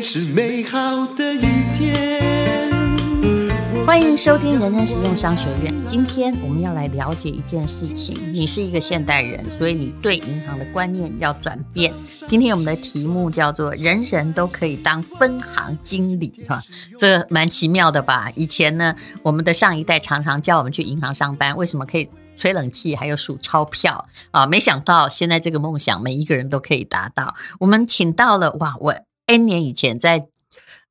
是美好的一天。欢迎收听人生实用商学院。今天我们要来了解一件事情。你是一个现代人，所以你对银行的观念要转变。今天我们的题目叫做“人人都可以当分行经理”哈，这蛮奇妙的吧？以前呢，我们的上一代常常叫我们去银行上班，为什么可以吹冷气还有数钞票啊？没想到现在这个梦想每一个人都可以达到。我们请到了哇，我 N 年以前在。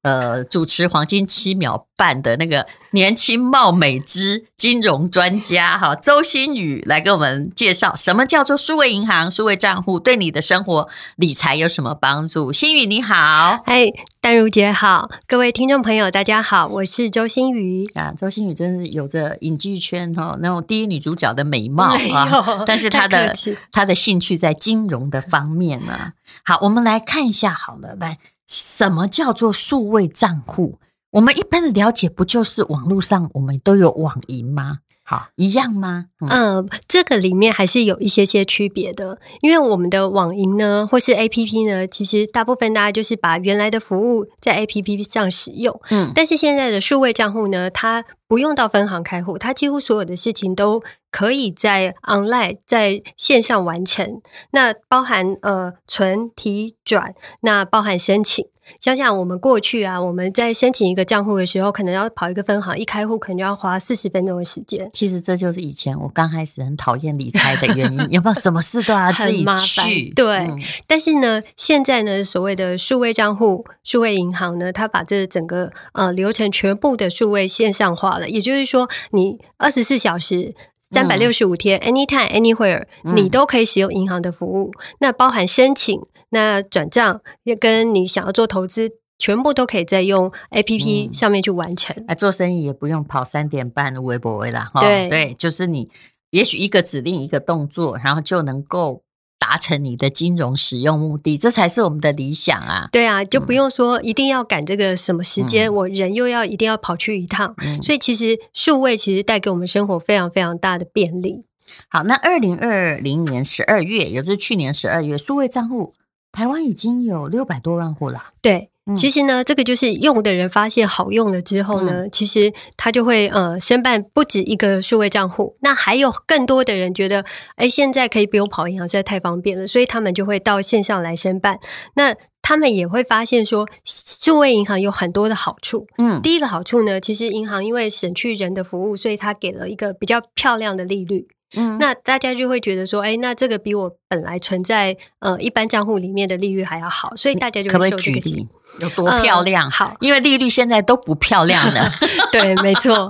呃，主持黄金七秒半的那个年轻貌美之金融专家哈，周新宇来给我们介绍什么叫做数位银行、数位账户对你的生活理财有什么帮助？新宇你好，嗨，淡如姐好，各位听众朋友大家好，我是周新宇啊。周新宇真是有着影剧圈哈那种第一女主角的美貌啊，但是她的她的兴趣在金融的方面呢。好，我们来看一下好了，来。什么叫做数位账户？我们一般的了解不就是网络上我们都有网银吗？好，一样吗？嗯、呃，这个里面还是有一些些区别的，因为我们的网银呢，或是 APP 呢，其实大部分大家就是把原来的服务在 APP 上使用。嗯，但是现在的数位账户呢，它不用到分行开户，它几乎所有的事情都可以在 online 在线上完成。那包含呃存提转，那包含申请。想想我们过去啊，我们在申请一个账户的时候，可能要跑一个分行，一开户可能就要花四十分钟的时间。其实这就是以前我刚开始很讨厌理财的原因，有没有什么事都要自己去？对，嗯、但是呢，现在呢，所谓的数位账户、数位银行呢，它把这整个呃流程全部的数位线上化了，也就是说，你二十四小时。三百六十五天，anytime anywhere，你都可以使用银行的服务。嗯、那包含申请、那转账，也跟你想要做投资，全部都可以在用 APP 上面去完成。哎、嗯，做生意也不用跑三点半的微博微啦。对对，就是你也许一个指令一个动作，然后就能够。达成你的金融使用目的，这才是我们的理想啊！对啊，就不用说一定要赶这个什么时间，嗯、我人又要一定要跑去一趟。嗯、所以其实数位其实带给我们生活非常非常大的便利。好，那二零二零年十二月，也就是去年十二月，数位账户台湾已经有六百多万户了。对。其实呢，这个就是用的人发现好用了之后呢，嗯、其实他就会呃申办不止一个数位账户。那还有更多的人觉得，哎，现在可以不用跑银行，实在太方便了，所以他们就会到线上来申办。那他们也会发现说，数位银行有很多的好处。嗯，第一个好处呢，其实银行因为省去人的服务，所以它给了一个比较漂亮的利率。嗯，那大家就会觉得说，哎，那这个比我本来存在呃一般账户里面的利率还要好，所以大家就会受这个气。有多漂亮？嗯、好，因为利率现在都不漂亮了。对，没错。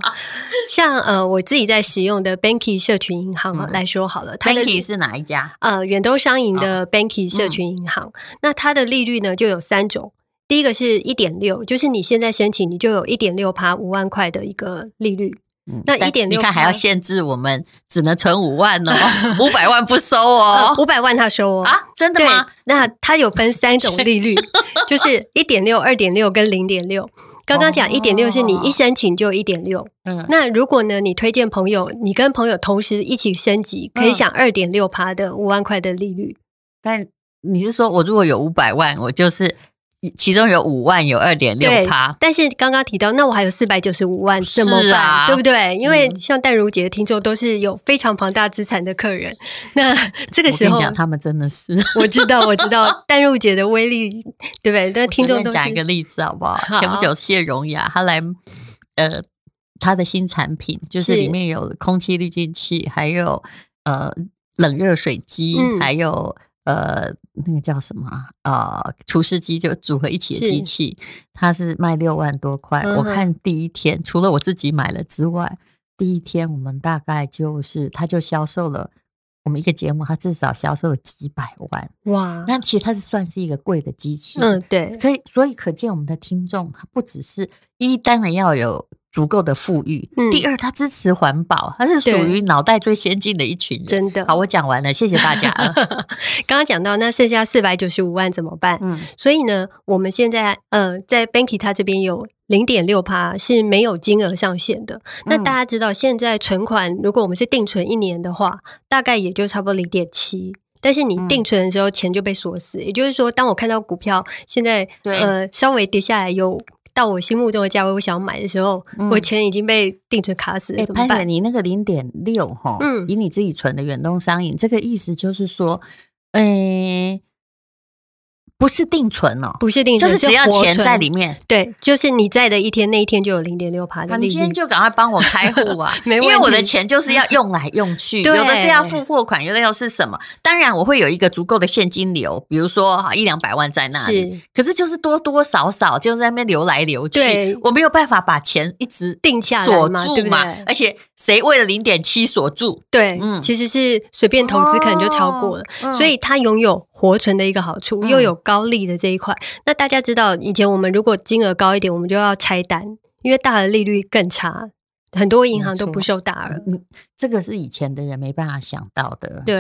像呃我自己在使用的 Banky 社群银行来说好了，嗯、它的 Banky 是哪一家？呃，远东商银的 Banky 社群银行。哦嗯、那它的利率呢就有三种，第一个是一点六，就是你现在申请，你就有一点六趴五万块的一个利率。那一点六，你看还要限制我们只能存五万哦，五百万不收哦，五百万他收哦啊，真的吗？那它有分三种利率，就是一点六、二点六跟零点六。刚刚讲一点六是你一申请就一点六，嗯，那如果呢你推荐朋友，你跟朋友同时一起升级，可以享二点六趴的五万块的利率。但你是说我如果有五百万，我就是。其中有五万有二点六趴，但是刚刚提到，那我还有四百九十五万怎么办？啊、对不对？因为像淡如姐的听众都是有非常庞大资产的客人，那这个时候你讲他们真的是，我知道，我知道 淡如姐的威力，对不对？那听众都讲一个例子好不好？好，前不久谢荣雅她来，呃，她的新产品就是里面有空气滤净器，还有呃冷热水机，嗯、还有。呃，那个叫什么啊？呃，厨师机就组合一起的机器，是它是卖六万多块。嗯、我看第一天，除了我自己买了之外，第一天我们大概就是，它就销售了我们一个节目，它至少销售了几百万。哇！那其实它是算是一个贵的机器。嗯，对。所以，所以可见我们的听众，它不只是一，当然要有。足够的富裕。嗯、第二，他支持环保，他是属于脑袋最先进的一群人。真的，好，我讲完了，谢谢大家。刚刚讲到，那剩下四百九十五万怎么办？嗯，所以呢，我们现在呃，在 Banky 它这边有零点六趴是没有金额上限的。嗯、那大家知道，现在存款如果我们是定存一年的话，大概也就差不多零点七。但是你定存的时候钱就被锁死。嗯、也就是说，当我看到股票现在呃稍微跌下来，有到我心目中的价位，我想要买的时候，嗯、我钱已经被定存卡死了，怎么办？你那个零点六哈，嗯，以你自己存的远东商银，这个意思就是说，诶、欸。不是定存哦，不是定存，就是只要钱在里面。对，就是你在的一天，那一天就有零点六趴的利率。你今天就赶快帮我开户啊！没问题，因为我的钱就是要用来用去，有的是要付货款，有的又是什么？当然我会有一个足够的现金流，比如说哈一两百万在那里。是，可是就是多多少少就在那边流来流去，我没有办法把钱一直定下锁住嘛，对不对？而且谁为了零点七锁住？对，嗯，其实是随便投资可能就超过了，哦、所以它拥有活存的一个好处，又有高。高利的这一块，那大家知道，以前我们如果金额高一点，我们就要拆单，因为大的利率更差，很多银行都不收大额。嗯，这个是以前的人没办法想到的，对，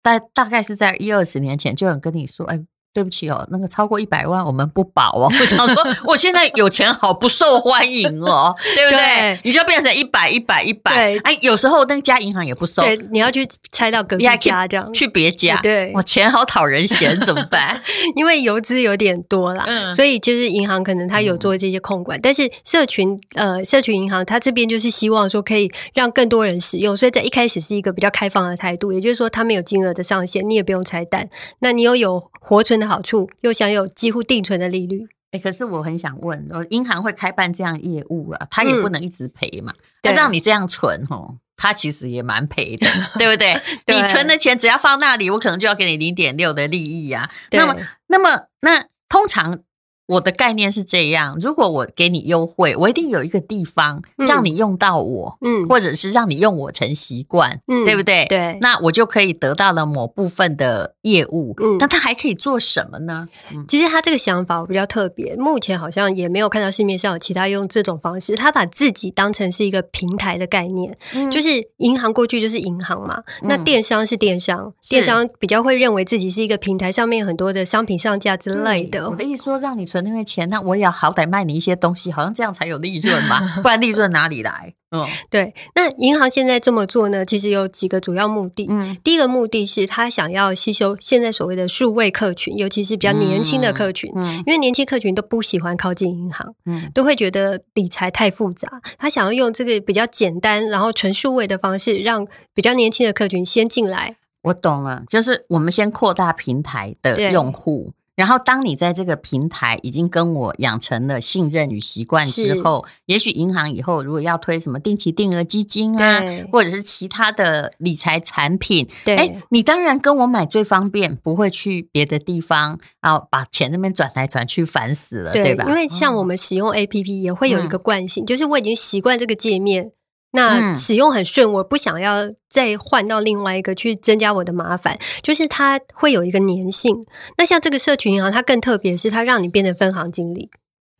大大概是在一二十年前，就有人跟你说，哎。对不起哦，那个超过一百万我们不保哦。我想说，我现在有钱好不受欢迎哦，对不对？对你就要变成一百一百一百。哎，有时候那家银行也不收，对，你要去拆到隔壁家这样，去别家。对，我钱好讨人嫌，怎么办？因为游资有点多啦，嗯、所以就是银行可能他有做这些控管，嗯、但是社群呃社群银行他这边就是希望说可以让更多人使用，所以在一开始是一个比较开放的态度，也就是说他们有金额的上限，你也不用拆单，那你又有活存的。好处又享有几乎定存的利率，哎，可是我很想问，银行会开办这样业务啊？他也不能一直赔嘛？要让、嗯、你这样存吼，他其实也蛮赔的，对不对？对你存的钱只要放那里，我可能就要给你零点六的利益啊。那么，那么，那通常。我的概念是这样：如果我给你优惠，我一定有一个地方让你用到我，嗯，或者是让你用我成习惯，嗯，对不对？对，那我就可以得到了某部分的业务。嗯，那他还可以做什么呢？其实他这个想法比较特别，目前好像也没有看到市面上有其他用这种方式。他把自己当成是一个平台的概念，嗯，就是银行过去就是银行嘛，那电商是电商，电商比较会认为自己是一个平台，上面有很多的商品上架之类的。我的意思说，让你存。那个钱，那我也要好歹卖你一些东西，好像这样才有利润嘛，不然利润哪里来？嗯，对。那银行现在这么做呢，其实有几个主要目的。嗯，第一个目的是他想要吸收现在所谓的数位客群，尤其是比较年轻的客群，嗯，因为年轻客群都不喜欢靠近银行，嗯，都会觉得理财太复杂。他想要用这个比较简单，然后纯数位的方式，让比较年轻的客群先进来。我懂了，就是我们先扩大平台的用户。然后，当你在这个平台已经跟我养成了信任与习惯之后，也许银行以后如果要推什么定期定额基金啊，或者是其他的理财产品，对诶，你当然跟我买最方便，不会去别的地方，然后把钱那边转来转去烦死了，对，对吧？因为像我们使用 APP 也会有一个惯性，嗯、就是我已经习惯这个界面。那使用很顺，我不想要再换到另外一个去增加我的麻烦，就是它会有一个粘性。那像这个社群银行，它更特别是它让你变成分行经理。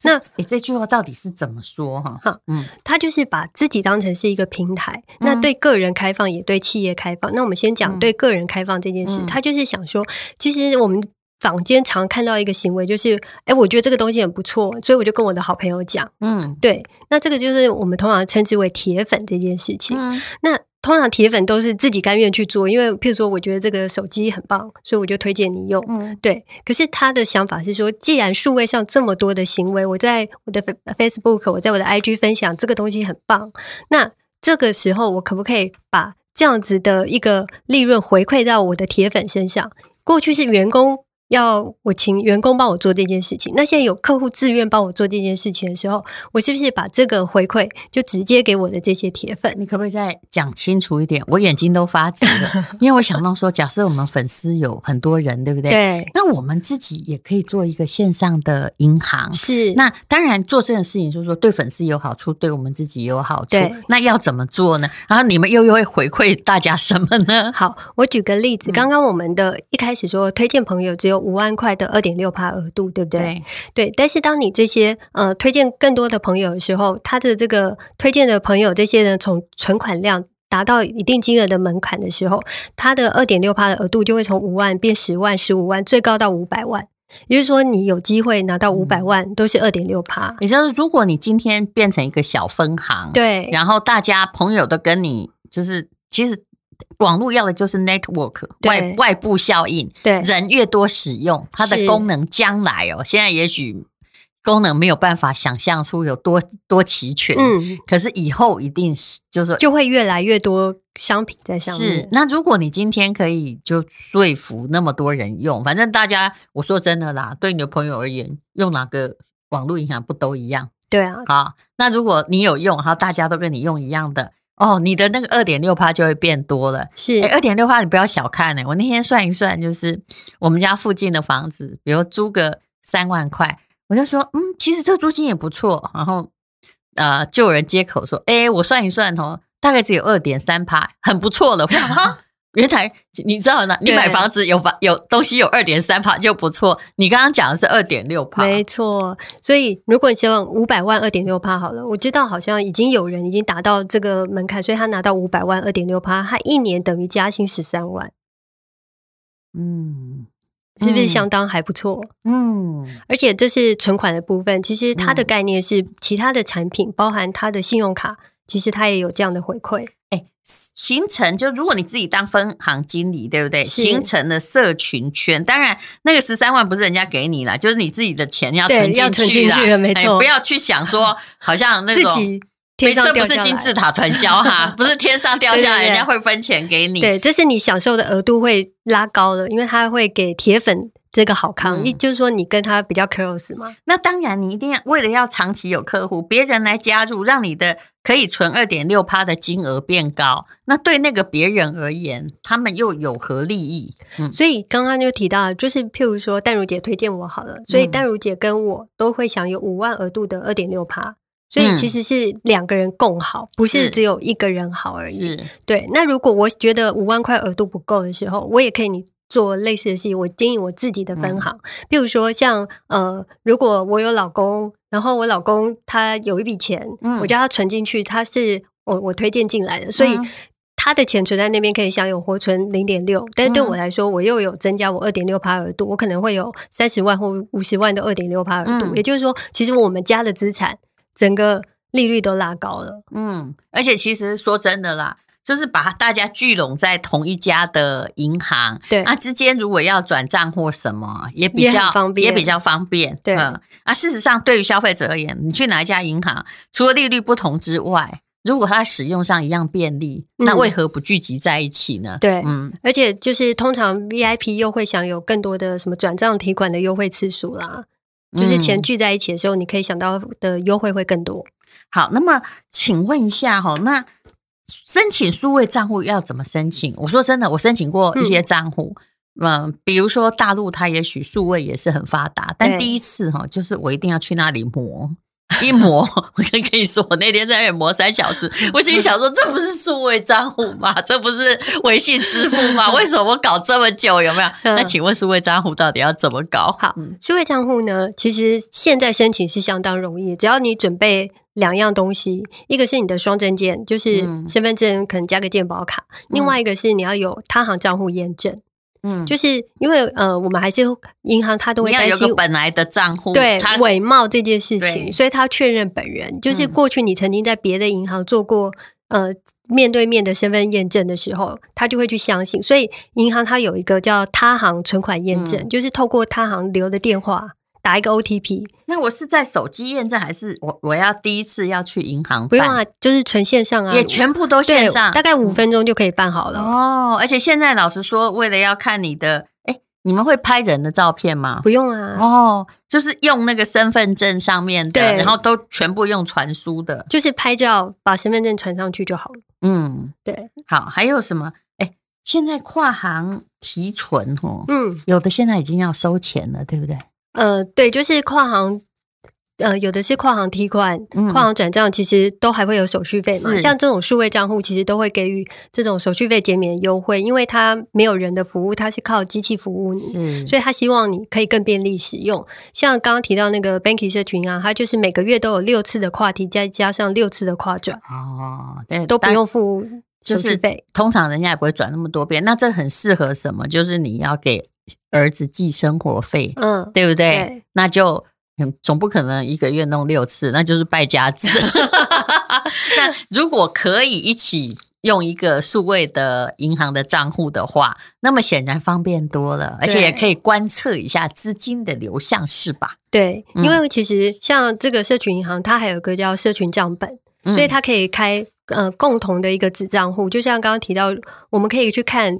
那你这句话到底是怎么说哈？哈，嗯，他就是把自己当成是一个平台，那对个人开放也对企业开放。那我们先讲对个人开放这件事，他就是想说，其实我们。坊间常看到一个行为，就是，哎，我觉得这个东西很不错，所以我就跟我的好朋友讲，嗯，对，那这个就是我们通常称之为铁粉这件事情。嗯，那通常铁粉都是自己甘愿去做，因为譬如说，我觉得这个手机很棒，所以我就推荐你用，嗯，对。可是他的想法是说，既然数位上这么多的行为，我在我的 Facebook，我在我的 IG 分享这个东西很棒，那这个时候我可不可以把这样子的一个利润回馈到我的铁粉身上？过去是员工。要我请员工帮我做这件事情，那现在有客户自愿帮我做这件事情的时候，我是不是把这个回馈就直接给我的这些铁粉？你可不可以再讲清楚一点？我眼睛都发直了，因为我想到说，假设我们粉丝有很多人，对不对？对。那我们自己也可以做一个线上的银行，是。那当然做这件事情，就是说对粉丝有好处，对我们自己有好处。对。那要怎么做呢？然后你们又又会回馈大家什么呢？好，我举个例子，刚刚我们的一开始说推荐朋友只有五万块的二点六趴额度，对不对？对，对。但是当你这些呃推荐更多的朋友的时候，他的这个推荐的朋友这些人从存款量达到一定金额的门槛的时候，他的二点六趴的额度就会从五万变十万、十五万，最高到五百万。也就是说，你有机会拿到五百万，都是二点六趴。也就是如果你今天变成一个小分行，对，然后大家朋友都跟你就是其实。网络要的就是 network 外外部效应，对，人越多使用，它的功能将来哦，现在也许功能没有办法想象出有多多齐全，嗯，可是以后一定是就是就会越来越多商品在上面。是，那如果你今天可以就说服那么多人用，反正大家我说真的啦，对你的朋友而言，用哪个网络银行不都一样？对啊，好，那如果你有用，然后大家都跟你用一样的。哦，你的那个二点六趴就会变多了。是，二点六趴你不要小看呢、欸。我那天算一算，就是我们家附近的房子，比如租个三万块，我就说，嗯，其实这租金也不错。然后，呃，就有人接口说，哎，我算一算哦，大概只有二点三趴，很不错了。我想原来你知道呢？你买房子有房有东西有二点三趴就不错。你刚刚讲的是二点六趴，没错。所以如果你希望五百万二点六趴好了，我知道好像已经有人已经达到这个门槛，所以他拿到五百万二点六趴，他一年等于加薪十三万。嗯，是不是相当还不错？嗯，而且这是存款的部分，其实它的概念是其他的产品，包含他的信用卡，其实他也有这样的回馈。哎，形成就如果你自己当分行经理，对不对？形成了社群圈，当然那个十三万不是人家给你啦，就是你自己的钱要存进去啦，没错。不要去想说 好像那种，自己天上掉下来，这不是金字塔传销哈，不是天上掉下来，人家会分钱给你。对，这是你享受的额度会拉高了，因为他会给铁粉。这个好康，你、嗯、就是说你跟他比较 close 嘛。那当然，你一定要为了要长期有客户，别人来加入，让你的可以存二点六趴的金额变高。那对那个别人而言，他们又有何利益？嗯，所以刚刚就提到，就是譬如说，淡如姐推荐我好了，所以淡如姐跟我都会享有五万额度的二点六趴。所以其实是两个人共好，嗯、不是只有一个人好而已。是，对。那如果我觉得五万块额度不够的时候，我也可以你。做类似的事情，我经营我自己的分行。比如说像呃，如果我有老公，然后我老公他有一笔钱，我叫他存进去，他是我我推荐进来的，所以他的钱存在那边可以享有活存零点六。但是对我来说，我又有增加我二点六趴额度，我可能会有三十万或五十万的二点六趴额度。也就是说，其实我们家的资产整个利率都拉高了。嗯，而且其实说真的啦。就是把大家聚拢在同一家的银行，对，啊，之间如果要转账或什么，也比较方便，也比较方便，对。嗯，啊，事实上，对于消费者而言，你去哪一家银行，除了利率不同之外，如果它使用上一样便利，嗯，那为何不聚集在一起呢？对，嗯，而且就是通常 VIP 又会享有更多的什么转账提款的优惠次数啦，就是钱聚在一起的时候，你可以想到的优惠会更多。好，那么请问一下哈，那。申请数位账户要怎么申请？我说真的，我申请过一些账户，嗯，呃、比如说大陆，它也许数位也是很发达，但第一次哈，就是我一定要去那里磨，一磨，我跟跟你说，我那天在那里磨三小时，我心里想说，这不是数位账户吗？这不是微信支付吗？为什么我搞这么久？有没有？那请问数位账户到底要怎么搞？好，数位账户呢，其实现在申请是相当容易，只要你准备。两样东西，一个是你的双证件，就是身份证可能加个健保卡；嗯、另外一个是你要有他行账户验证。嗯，就是因为呃，我们还是银行，他都会担心本来的账户对伪冒这件事情，所以他确认本人。就是过去你曾经在别的银行做过呃面对面的身份验证的时候，他就会去相信。所以银行它有一个叫他行存款验证，嗯、就是透过他行留的电话。打一个 OTP，那我是在手机验证，还是我我要第一次要去银行办？不用啊，就是纯线上啊，也全部都线上，大概五分钟就可以办好了。哦，而且现在老实说，为了要看你的，哎，你们会拍人的照片吗？不用啊。哦，就是用那个身份证上面的，对，然后都全部用传输的，就是拍照把身份证传上去就好了。嗯，对。好，还有什么？哎，现在跨行提存哦，嗯，有的现在已经要收钱了，对不对？呃，对，就是跨行，呃，有的是跨行提款、嗯、跨行转账，其实都还会有手续费嘛。像这种数位账户，其实都会给予这种手续费减免优惠，因为它没有人的服务，它是靠机器服务你，所以它希望你可以更便利使用。像刚刚提到那个 Banky 社群啊，它就是每个月都有六次的跨提，再加上六次的跨转，哦，对，都不用付手续费。通常人家也不会转那么多遍，那这很适合什么？就是你要给。儿子寄生活费，嗯，对不对？对，那就总不可能一个月弄六次，那就是败家子。那如果可以一起用一个数位的银行的账户的话，那么显然方便多了，而且也可以观测一下资金的流向，是吧？对，因为其实像这个社群银行，它还有个叫社群账本，嗯、所以它可以开呃共同的一个子账户。就像刚刚提到，我们可以去看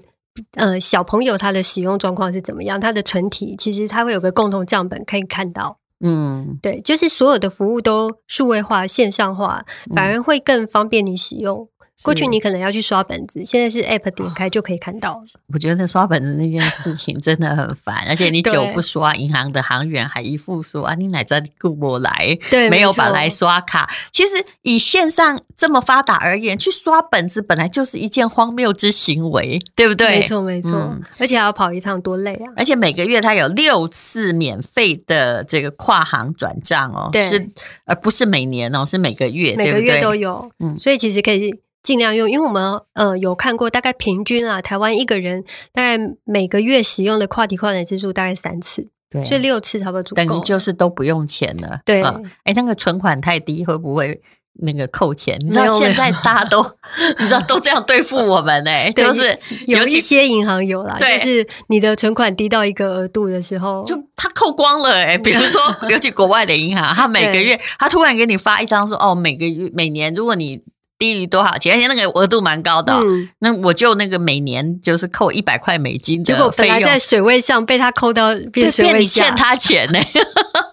呃小朋友他的使用状况是怎么样，他的存体其实他会有个共同账本可以看到。嗯，对，就是所有的服务都数位化、线上化，反而会更方便你使用。过去你可能要去刷本子，现在是 App 点开就可以看到。我觉得刷本子那件事情真的很烦，而且你久不刷，银行的行员还一副说啊，你哪在顾我来？对，没有把来刷卡。其实以线上这么发达而言，去刷本子本来就是一件荒谬之行为，对不对？没错，没错。嗯，而且还要跑一趟，多累啊！而且每个月它有六次免费的这个跨行转账哦，对，是而不是每年哦，是每个月，每个月都有。嗯，所以其实可以。尽量用，因为我们呃有看过，大概平均啊，台湾一个人大概每个月使用的跨提跨转次数大概三次，对，所以六次差不多足够，等于就是都不用钱了。对，哎、呃，那个存款太低会不会那个扣钱？你知道现在大家都 你知道都这样对付我们呢、欸？就是有一些银行有啦，对，就是你的存款低到一个额度的时候，就他扣光了哎、欸。比如说，尤其国外的银行，他每个月他突然给你发一张说哦，每个月每年如果你。低于多少钱？而且那个额度蛮高的，哦嗯，那我就那个每年就是扣一百块美金的费用，结果本来在水位上被他扣到变水位下，变你欠他钱呢。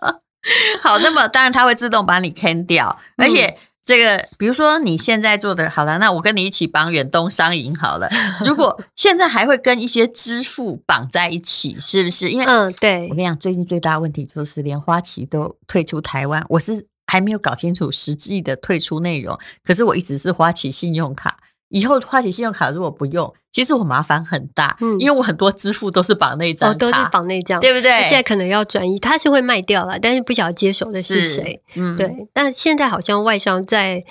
好，那么当然他会自动把你 can 掉，而且这个比如说你现在做的好了，那我跟你一起绑远东商银好了。如果现在还会跟一些支付绑在一起，是不是？因为嗯，对，我跟你讲，最近最大的问题就是连花旗都退出台湾，我是。还没有搞清楚实际的退出内容，可是我一直是花旗信用卡。以后花旗信用卡如果不用，其实我麻烦很大，嗯，因为我很多支付都是绑那张卡，哦，都是绑那张，对不对？现在可能要转移，他是会卖掉了，但是不晓得接手的是谁，嗯，对。但现在好像外商在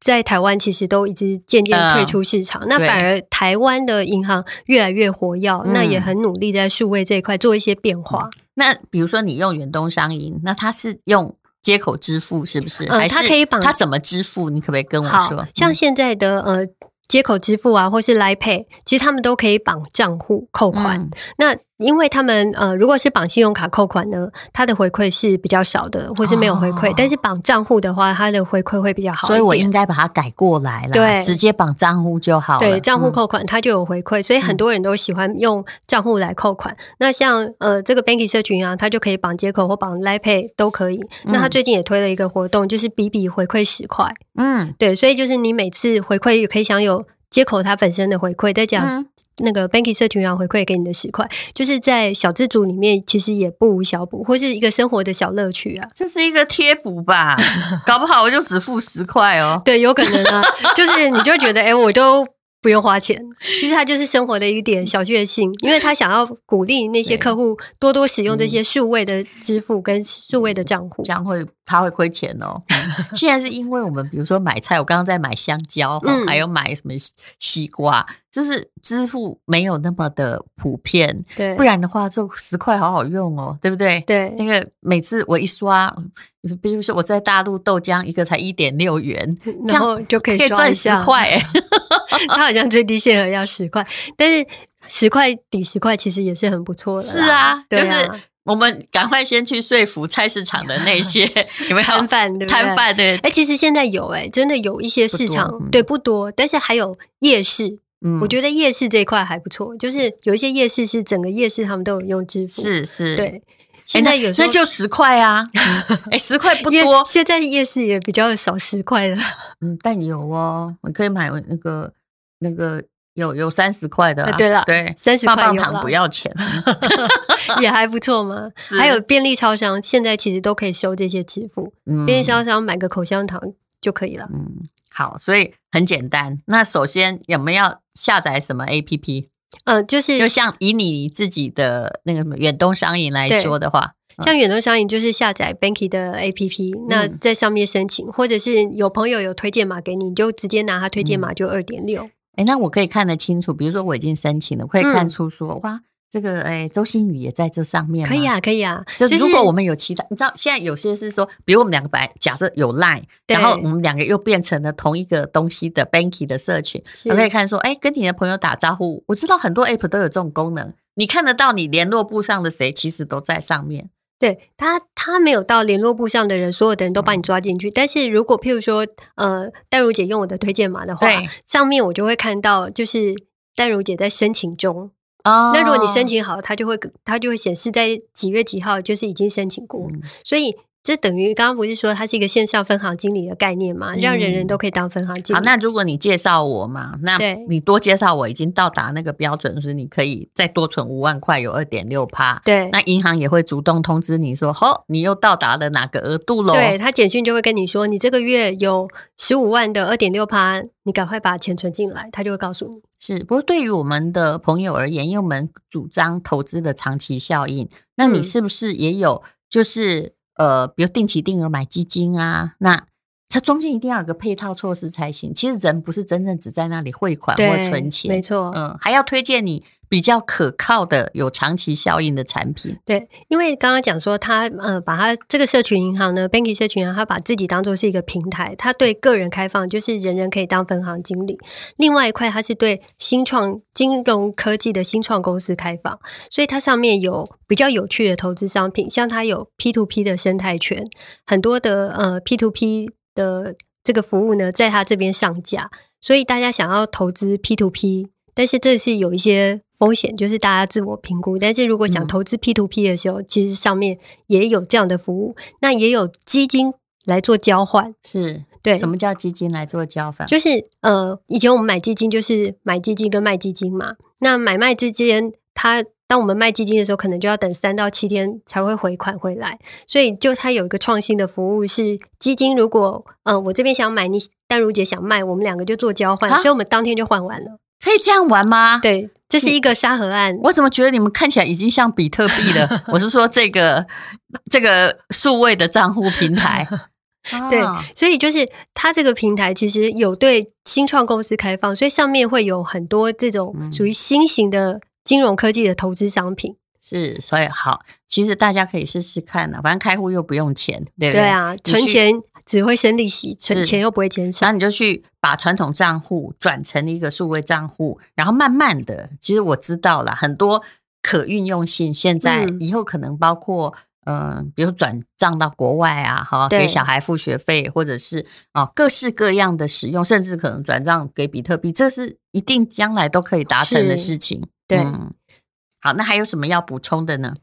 在台湾其实都已经渐渐退出市场，嗯，那反而台湾的银行越来越活跃，嗯，那也很努力在数位这一块做一些变化。嗯，那比如说你用远东商银，那它是用。接口支付是不是？嗯，它可以绑，它怎么支付？你可不可以跟我说？像现在的呃。接口支付啊，或是 Line Pay，其实他们都可以绑账户扣款。嗯、那因为他们呃，如果是绑信用卡扣款呢，它的回馈是比较少的，或是没有回馈。哦、但是绑账户的话，它的回馈会比较好。所以我应该把它改过来了，对，直接绑账户就好了。对，账户扣款它就有回馈，所以很多人都喜欢用账户来扣款。嗯、那像呃这个 Banky 社群啊，它就可以绑接口或绑 Line Pay 都可以。那它最近也推了一个活动，就是比比回馈十块。嗯，对，所以就是你每次回馈也可以享有。接口它本身的回馈，再讲那个 Banky 社群要回馈给你的十块，就是在小资组里面其实也不无小补，或是一个生活的小乐趣啊。这是一个贴补吧？搞不好我就只付十块哦。对，有可能啊，就是你就觉得哎、欸，我都。不用花钱，其实它就是生活的一点小确幸，因为他想要鼓励那些客户多多使用这些数位的支付跟数位的账户，这样会他会亏钱哦。现在是因为我们比如说买菜，我刚刚在买香蕉，嗯、还有买什么西瓜，就是支付没有那么的普遍，对，不然的话就十块好好用哦，对不对？对，那个每次我一刷，比如说我在大陆豆浆一个才一点六元，然后就可以赚十块。它好像最低限额要十块，但是十块抵十块其实也是很不错的。是啊，就是我们赶快先去说服菜市场的那些 有没有摊贩？摊贩对，哎，其实现在有哎，真的有一些市场，不对不多，但是还有夜市。嗯，我觉得夜市这一块还不错，就是有一些夜市是整个夜市他们都有用支付，是是，对。现在有时候就十块啊，哎，十块不多。现在夜市也比较少十块了，嗯，但有哦，你可以买那个。那个有有三十块的，对了，对，三十块棒棒糖不要钱，也还不错嘛。还有便利超商，现在其实都可以收这些支付，便利超商买个口香糖就可以了。嗯，好，所以很简单。那首先有没有要下载什么 APP？嗯，就是就像以你自己的那个什么远东商银来说的话，像远东商银就是下载 Banky 的 APP，那在上面申请，或者是有朋友有推荐码给你，你就直接拿他推荐码就二点六。哎，那我可以看得清楚，比如说我已经申请了，可以看出说、嗯、哇，这个哎，周星宇也在这上面。可以啊，可以啊。就如果我们有其他，就是、你知道，现在有些是说，比如我们两个白，假设有 Line，然后我们两个又变成了同一个东西的 Banky 的社群，我可以看说，哎，跟你的朋友打招呼。我知道很多 App 都有这种功能，你看得到你联络簿上的谁，其实都在上面。对他，他没有到联络部上的人，所有的人都把你抓进去。嗯、但是如果譬如说，呃，淡如姐用我的推荐码的话，上面我就会看到，就是淡如姐在申请中。哦，那如果你申请好，它就会它就会显示在几月几号，就是已经申请过，嗯、所以。这等于刚刚不是说它是一个线上分行经理的概念吗？让人人都可以当分行经理。好，那如果你介绍我嘛，那你多介绍我已经到达那个标准，就是你可以再多存五万块，有二点六趴。对，那银行也会主动通知你说，好，你又到达了哪个额度喽？对，他简讯就会跟你说，你这个月有十五万的二点六趴，你赶快把钱存进来，他就会告诉你。是，不过对于我们的朋友而言，因为我们主张投资的长期效应，那你是不是也有就是？呃，比如定期定额买基金啊，那它中间一定要有个配套措施才行。其实人不是真正只在那里汇款或存钱，没错，嗯，还要推荐你。比较可靠的、有长期效应的产品。对，因为刚刚讲说他呃，把他这个社群银行呢，Banky 社群银行，他把自己当做是一个平台，他对个人开放，就是人人可以当分行经理。另外一块，它是对新创金融科技的新创公司开放，所以它上面有比较有趣的投资商品，像它有 P to P 的生态圈，很多的呃 P to P 的这个服务呢，在它这边上架，所以大家想要投资 P to P。但是这是有一些风险，就是大家自我评估。但是如果想投资 P to P 的时候，嗯、其实上面也有这样的服务，那也有基金来做交换。是对，什么叫基金来做交换？就是呃，以前我们买基金就是买基金跟卖基金嘛。那买卖之间，它当我们卖基金的时候，可能就要等三到七天才会回款回来。所以就它有一个创新的服务是基金，如果呃我这边想买，你淡如姐想卖，我们两个就做交换，所以我们当天就换完了。可以这样玩吗？对，这是一个沙河案。我怎么觉得你们看起来已经像比特币了？我是说这个这个数位的账户平台。对，所以就是它这个平台其实有对新创公司开放，所以上面会有很多这种属于新型的金融科技的投资商品。是，所以好，其实大家可以试试看呢。反正开户又不用钱，对不对？对啊，存钱。只会生利息，存钱又不会减少。然后你就去把传统账户转成一个数位账户，然后慢慢的，其实我知道了很多可运用性。现在以后可能包括嗯、呃，比如转账到国外啊，哈，给小孩付学费，或者是啊、哦、各式各样的使用，甚至可能转账给比特币，这是一定将来都可以达成的事情。对、嗯，好，那还有什么要补充的呢？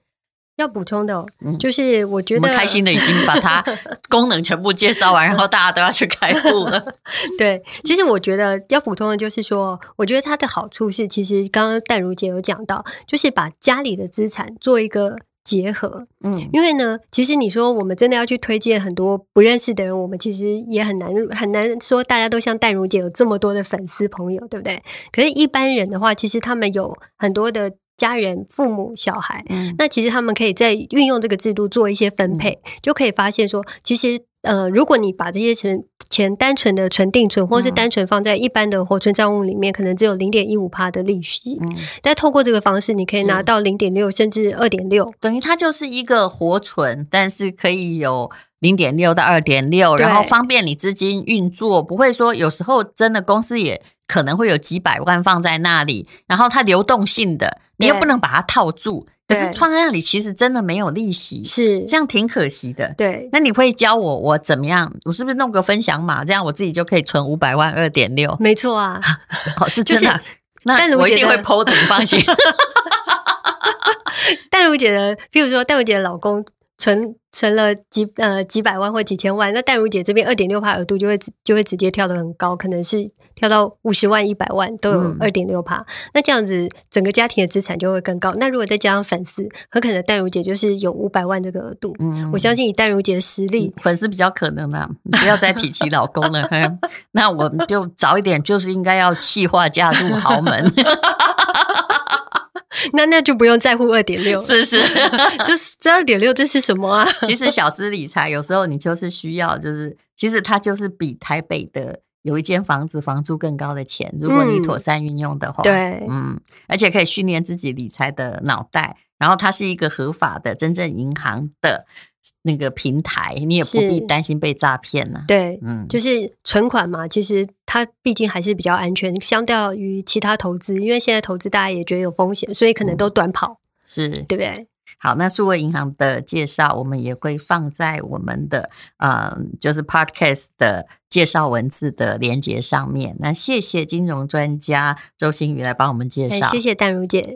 要补充的，就是我觉得、嗯、我们开心的已经把它 功能全部介绍完，然后大家都要去开户了。对，其实我觉得要补充的就是说，我觉得它的好处是，其实刚刚淡如姐有讲到，就是把家里的资产做一个结合。嗯，因为呢，其实你说我们真的要去推荐很多不认识的人，我们其实也很难很难说大家都像淡如姐有这么多的粉丝朋友，对不对？可是，一般人的话，其实他们有很多的。家人、父母、小孩，嗯，那其实他们可以在运用这个制度做一些分配，嗯、就可以发现说，其实呃，如果你把这些钱钱单纯的存定存，或是单纯放在一般的活存账户里面，可能只有零点一五趴的利息，嗯，但透过这个方式，你可以拿到零点六甚至二点六，等于它就是一个活存，但是可以有零点六到二点六，然后方便你资金运作，不会说有时候真的公司也可能会有几百万放在那里，然后它流动性的。你又不能把它套住，可是放在那里其实真的没有利息，是这样挺可惜的。对，那你会教我我怎么样？我是不是弄个分享码，这样我自己就可以存五百万二点六？没错啊，好是真的。就是、那我一定会 po 的，你放心。淡如姐的，譬如说淡如姐的老公存。存了几呃几百万或几千万，那淡如姐这边二点六帕额度就会就会直接跳得很高，可能是跳到五十万、一百万都有二点六趴。嗯、那这样子整个家庭的资产就会更高。那如果再加上粉丝，很可能淡如姐就是有五百万这个额度。嗯，我相信以淡如姐的实力，粉丝比较可能啊。你不要再提起老公了，那我们就早一点，就是应该要计划嫁入豪门。那那就不用在乎二点六，是是，就是这二点六这是什么啊？其实小资理财有时候你就是需要，就是其实它就是比台北的有一间房子房租更高的钱。如果你妥善运用的话，嗯、对，嗯，而且可以训练自己理财的脑袋。然后它是一个合法的真正银行的那个平台，你也不必担心被诈骗了。对，嗯，就是存款嘛，其实它毕竟还是比较安全，相较于其他投资，因为现在投资大家也觉得有风险，所以可能都短跑，嗯、是对不对？好，那数位银行的介绍，我们也会放在我们的呃，就是 Podcast 的介绍文字的连接上面。那谢谢金融专家周星宇来帮我们介绍，谢谢淡如姐。